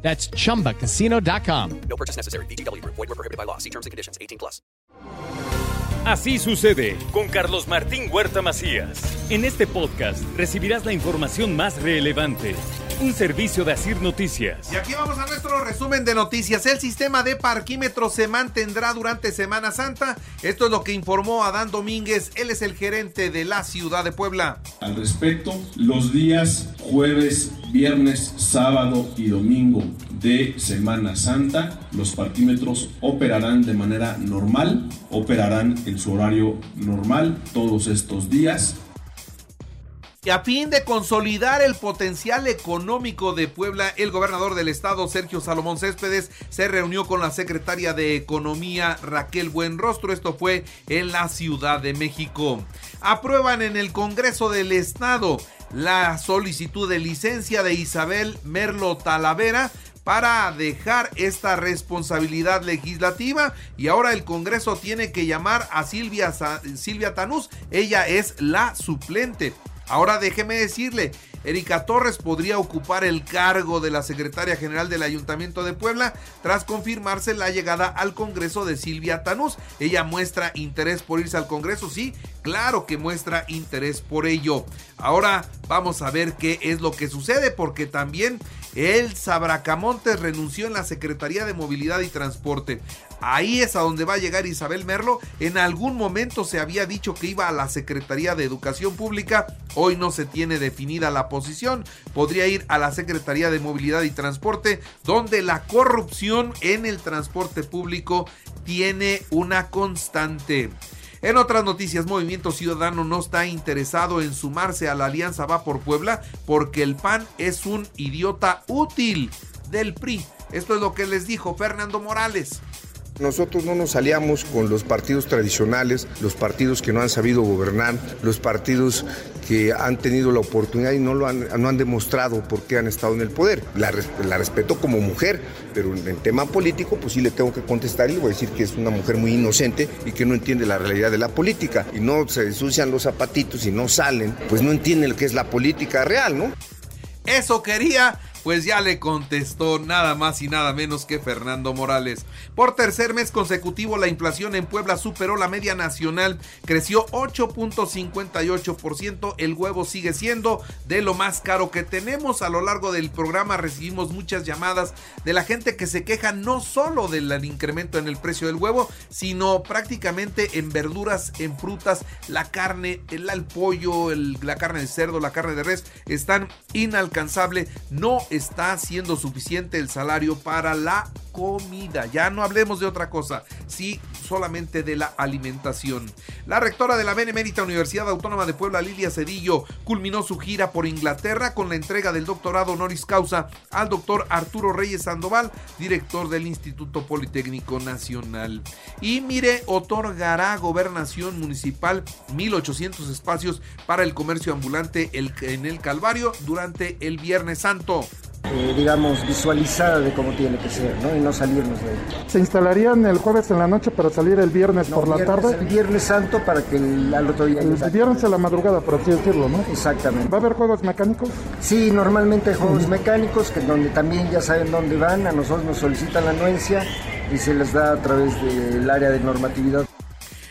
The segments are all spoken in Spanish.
That's chumbacasino.com. No purchase necessary. BGW. Void were prohibited by law. See terms and conditions. 18 plus. Así sucede con Carlos Martín Huerta Macías. En este podcast recibirás la información más relevante. Un servicio de Asir Noticias. Y aquí vamos a nuestro resumen de noticias. El sistema de parquímetros se mantendrá durante Semana Santa. Esto es lo que informó Adán Domínguez. Él es el gerente de la ciudad de Puebla. Al respecto, los días jueves, viernes, sábado y domingo de Semana Santa, los parquímetros operarán de manera normal, operarán en su horario normal todos estos días. Y a fin de consolidar el potencial económico de Puebla, el gobernador del estado, Sergio Salomón Céspedes, se reunió con la secretaria de Economía, Raquel Buenrostro. Esto fue en la Ciudad de México. Aprueban en el Congreso del Estado la solicitud de licencia de Isabel Merlo Talavera para dejar esta responsabilidad legislativa y ahora el Congreso tiene que llamar a Silvia, Silvia Tanús. Ella es la suplente. Ahora déjeme decirle, Erika Torres podría ocupar el cargo de la secretaria general del Ayuntamiento de Puebla tras confirmarse la llegada al Congreso de Silvia Tanús. Ella muestra interés por irse al Congreso, sí, claro que muestra interés por ello. Ahora vamos a ver qué es lo que sucede porque también el Sabracamontes renunció en la Secretaría de Movilidad y Transporte. Ahí es a donde va a llegar Isabel Merlo. En algún momento se había dicho que iba a la Secretaría de Educación Pública. Hoy no se tiene definida la Podría ir a la Secretaría de Movilidad y Transporte, donde la corrupción en el transporte público tiene una constante. En otras noticias, Movimiento Ciudadano no está interesado en sumarse a la Alianza Va por Puebla porque el PAN es un idiota útil del PRI. Esto es lo que les dijo Fernando Morales. Nosotros no nos aliamos con los partidos tradicionales, los partidos que no han sabido gobernar, los partidos que han tenido la oportunidad y no, lo han, no han demostrado por qué han estado en el poder. La, respeto como mujer, pero en tema político, pues sí le tengo que contestar y le voy a decir que es una mujer muy inocente y que no entiende la realidad de la política. Y no se ensucian los zapatitos y no salen, pues no entiende lo que es la política real, ¿no? Eso quería pues ya le contestó nada más y nada menos que Fernando Morales. Por tercer mes consecutivo, la inflación en Puebla superó la media nacional, creció 8.58%. El huevo sigue siendo de lo más caro que tenemos. A lo largo del programa recibimos muchas llamadas de la gente que se queja no solo del incremento en el precio del huevo, sino prácticamente en verduras, en frutas, la carne, el, el pollo, el, la carne de cerdo, la carne de res, están inalcanzables. No está siendo suficiente el salario para la comida. Ya no hablemos de otra cosa, sí solamente de la alimentación. La rectora de la Benemérita Universidad Autónoma de Puebla, Lilia Cedillo, culminó su gira por Inglaterra con la entrega del doctorado honoris causa al doctor Arturo Reyes Sandoval, director del Instituto Politécnico Nacional. Y mire, otorgará gobernación municipal 1.800 espacios para el comercio ambulante en el Calvario durante el Viernes Santo. Eh, digamos, visualizada de cómo tiene que ser, ¿no? Y no salirnos de ahí. ¿Se instalarían el jueves en la noche para salir el viernes por la tarde? El viernes santo para que el, al otro día... El viernes a la madrugada, por así decirlo, ¿no? Exactamente. ¿Va a haber juegos mecánicos? Sí, normalmente hay juegos mecánicos, que donde también ya saben dónde van, a nosotros nos solicitan la anuencia y se les da a través del área de normatividad.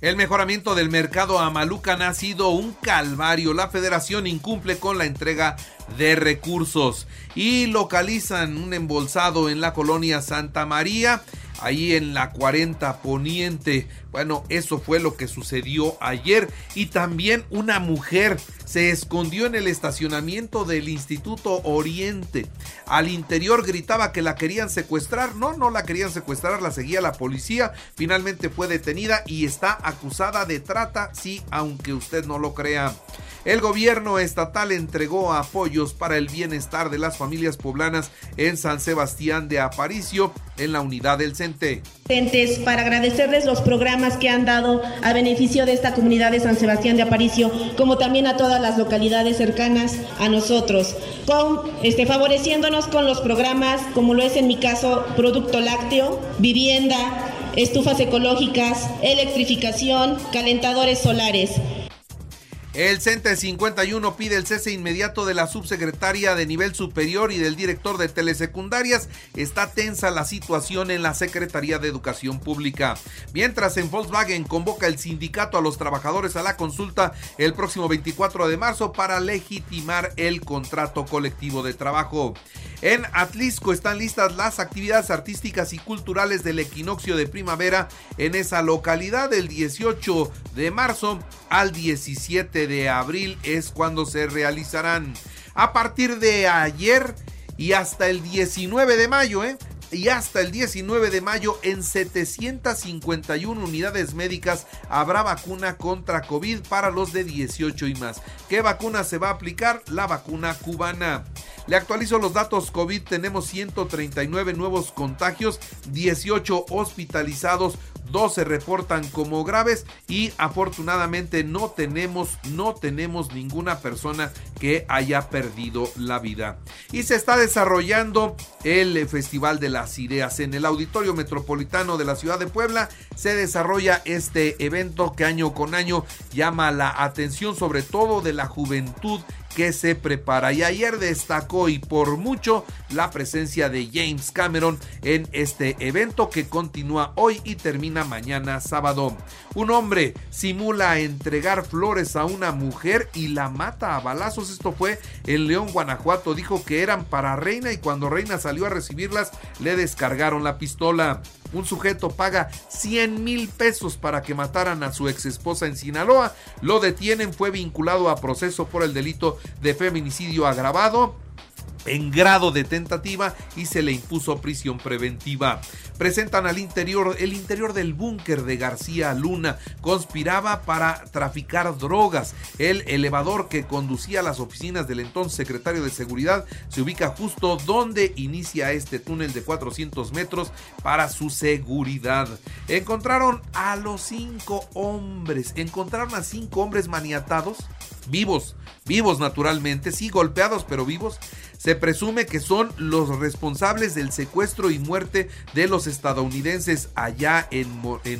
El mejoramiento del mercado Amalucan ha sido un calvario. La federación incumple con la entrega de recursos y localizan un embolsado en la colonia Santa María ahí en la 40 Poniente. Bueno, eso fue lo que sucedió ayer. Y también una mujer se escondió en el estacionamiento del Instituto Oriente. Al interior gritaba que la querían secuestrar. No, no la querían secuestrar, la seguía la policía. Finalmente fue detenida y está acusada de trata, sí, aunque usted no lo crea. El gobierno estatal entregó apoyos para el bienestar de las familias poblanas en San Sebastián de Aparicio, en la unidad del CENTE. para agradecerles los programas que han dado a beneficio de esta comunidad de San Sebastián de Aparicio, como también a todas las localidades cercanas a nosotros, con, este, favoreciéndonos con los programas, como lo es en mi caso, producto lácteo, vivienda, estufas ecológicas, electrificación, calentadores solares. El CENTE 51 pide el cese inmediato de la subsecretaria de nivel superior y del director de telesecundarias. Está tensa la situación en la Secretaría de Educación Pública. Mientras en Volkswagen convoca el sindicato a los trabajadores a la consulta el próximo 24 de marzo para legitimar el contrato colectivo de trabajo. En Atlisco están listas las actividades artísticas y culturales del equinoccio de primavera en esa localidad. El 18 de marzo al 17 de abril es cuando se realizarán. A partir de ayer y hasta el 19 de mayo, ¿eh? Y hasta el 19 de mayo en 751 unidades médicas habrá vacuna contra COVID para los de 18 y más. ¿Qué vacuna se va a aplicar? La vacuna cubana. Le actualizo los datos COVID. Tenemos 139 nuevos contagios, 18 hospitalizados, 12 reportan como graves y afortunadamente no tenemos no tenemos ninguna persona que haya perdido la vida. Y se está desarrollando el Festival de las Ideas en el Auditorio Metropolitano de la Ciudad de Puebla. Se desarrolla este evento que año con año llama la atención sobre todo de la juventud que se prepara. Y ayer destacó y por mucho la presencia de James Cameron en este evento que continúa hoy y termina mañana sábado. Un hombre simula entregar flores a una mujer y la mata a balazos. Esto fue en León, Guanajuato. Dijo que eran para Reina y cuando Reina salió a recibirlas le descargaron la pistola. Un sujeto paga 100 mil pesos para que mataran a su ex esposa en Sinaloa. Lo detienen, fue vinculado a proceso por el delito de feminicidio agravado en grado de tentativa y se le impuso prisión preventiva. Presentan al interior el interior del búnker de García Luna. Conspiraba para traficar drogas. El elevador que conducía a las oficinas del entonces secretario de Seguridad se ubica justo donde inicia este túnel de 400 metros para su seguridad. Encontraron a los cinco hombres. Encontraron a cinco hombres maniatados, vivos, vivos naturalmente, sí, golpeados pero vivos se presume que son los responsables del secuestro y muerte de los estadounidenses allá en,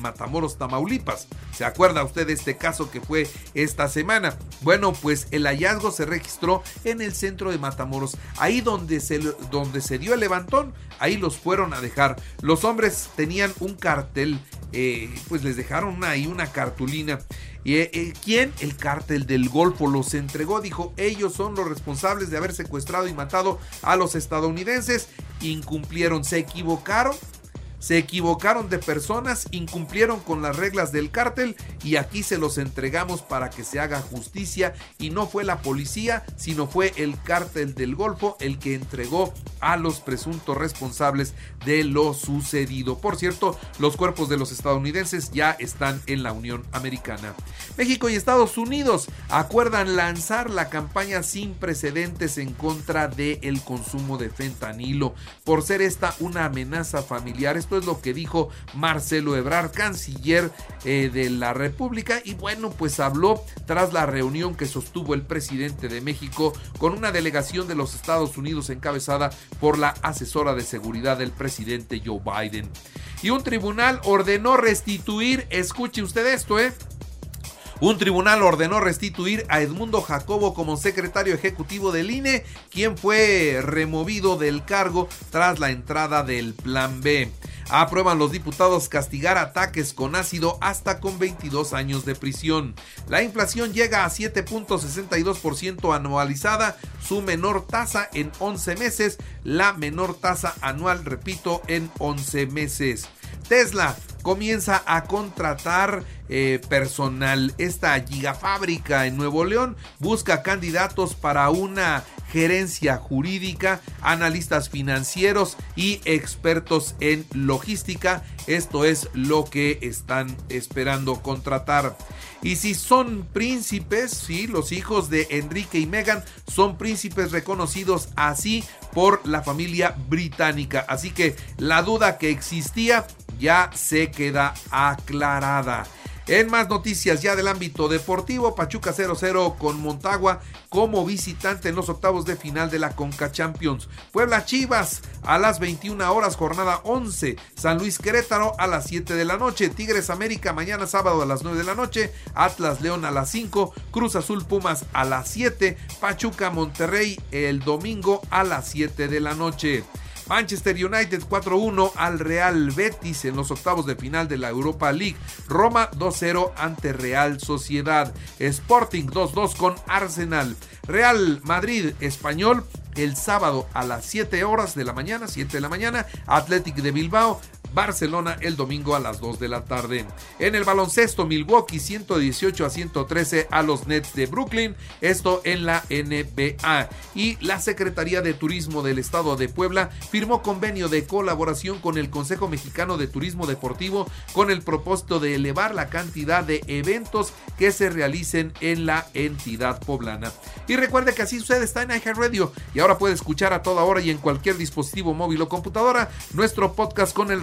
Matamoros, Tamaulipas. ¿Se acuerda usted de este caso que fue esta semana? Bueno, pues el hallazgo se registró en el centro de Matamoros, ahí donde se, donde se dio el levantón, ahí los fueron a dejar. Los hombres tenían un cartel, eh, pues les dejaron ahí una cartulina ¿Y eh, quién? El cártel del Golfo los entregó. Dijo, ellos son los responsables de haber secuestrado y matado a los estadounidenses. Incumplieron, se equivocaron se equivocaron de personas, incumplieron con las reglas del cártel y aquí se los entregamos para que se haga justicia y no fue la policía, sino fue el cártel del Golfo el que entregó a los presuntos responsables de lo sucedido. Por cierto, los cuerpos de los estadounidenses ya están en la Unión Americana. México y Estados Unidos acuerdan lanzar la campaña sin precedentes en contra del consumo de fentanilo por ser esta una amenaza familiar esto es lo que dijo Marcelo Ebrard, canciller eh, de la República. Y bueno, pues habló tras la reunión que sostuvo el presidente de México con una delegación de los Estados Unidos encabezada por la asesora de seguridad del presidente Joe Biden. Y un tribunal ordenó restituir, escuche usted esto, ¿eh? Un tribunal ordenó restituir a Edmundo Jacobo como secretario ejecutivo del INE, quien fue removido del cargo tras la entrada del Plan B. Aprueban los diputados castigar ataques con ácido hasta con 22 años de prisión. La inflación llega a 7.62% anualizada, su menor tasa en 11 meses, la menor tasa anual, repito, en 11 meses. Tesla comienza a contratar eh, personal. Esta gigafábrica en Nuevo León busca candidatos para una gerencia jurídica, analistas financieros y expertos en logística. Esto es lo que están esperando contratar. Y si son príncipes, sí, los hijos de Enrique y Meghan son príncipes reconocidos así por la familia británica. Así que la duda que existía ya se queda aclarada. En más noticias ya del ámbito deportivo, Pachuca 0-0 con Montagua como visitante en los octavos de final de la Conca Champions. Puebla Chivas a las 21 horas, jornada 11. San Luis Querétaro a las 7 de la noche. Tigres América mañana sábado a las 9 de la noche. Atlas León a las 5. Cruz Azul Pumas a las 7. Pachuca Monterrey el domingo a las 7 de la noche. Manchester United 4-1 al Real Betis en los octavos de final de la Europa League. Roma 2-0 ante Real Sociedad. Sporting 2-2 con Arsenal. Real Madrid Español el sábado a las 7 horas de la mañana, 7 de la mañana, Athletic de Bilbao Barcelona el domingo a las 2 de la tarde. En el baloncesto, Milwaukee 118 a 113 a los Nets de Brooklyn, esto en la NBA. Y la Secretaría de Turismo del Estado de Puebla firmó convenio de colaboración con el Consejo Mexicano de Turismo Deportivo con el propósito de elevar la cantidad de eventos que se realicen en la entidad poblana. Y recuerde que así sucede, está en Radio y ahora puede escuchar a toda hora y en cualquier dispositivo móvil o computadora nuestro podcast con el